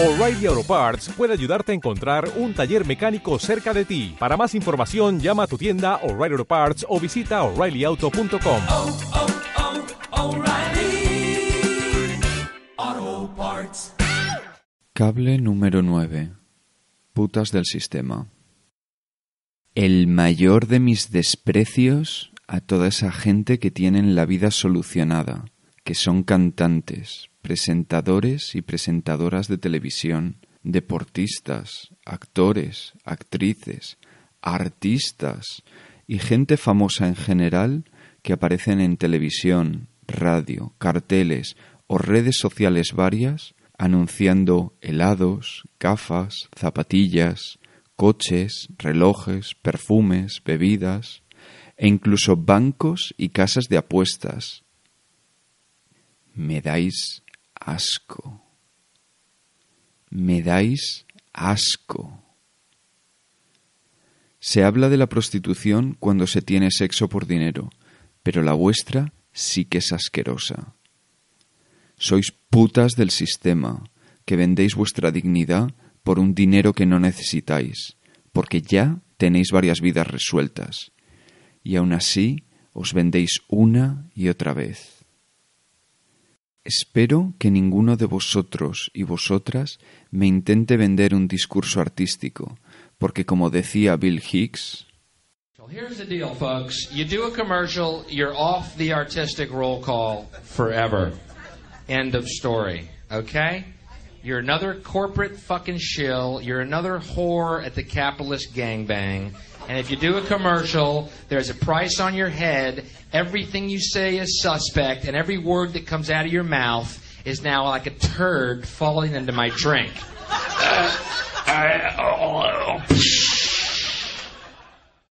O'Reilly Auto Parts puede ayudarte a encontrar un taller mecánico cerca de ti. Para más información, llama a tu tienda O'Reilly Auto Parts o visita oreillyauto.com. oh, oh, Parts. Cable número 9. Putas del sistema. El mayor de mis desprecios a toda esa gente que tienen la vida solucionada, que son cantantes, presentadores y presentadoras de televisión, deportistas, actores, actrices, artistas y gente famosa en general que aparecen en televisión, radio, carteles o redes sociales varias anunciando helados, gafas, zapatillas, coches, relojes, perfumes, bebidas e incluso bancos y casas de apuestas. Me dais asco. Me dais asco. Se habla de la prostitución cuando se tiene sexo por dinero, pero la vuestra sí que es asquerosa. Sois putas del sistema, que vendéis vuestra dignidad por un dinero que no necesitáis, porque ya tenéis varias vidas resueltas, y aún así os vendéis una y otra vez. Espero que ninguno de vosotros y vosotras me intente vender un discurso artístico, porque como decía Bill Hicks, Well, here's the deal, folks. You do a commercial, you're off the artistic roll call forever. End of story. Okay? You're another corporate fucking shill. You're another whore at the capitalist gangbang. And if you do a commercial, there's a price on your head. Everything you say is suspect, and every word that comes out of your mouth is now like a turd falling into my drink.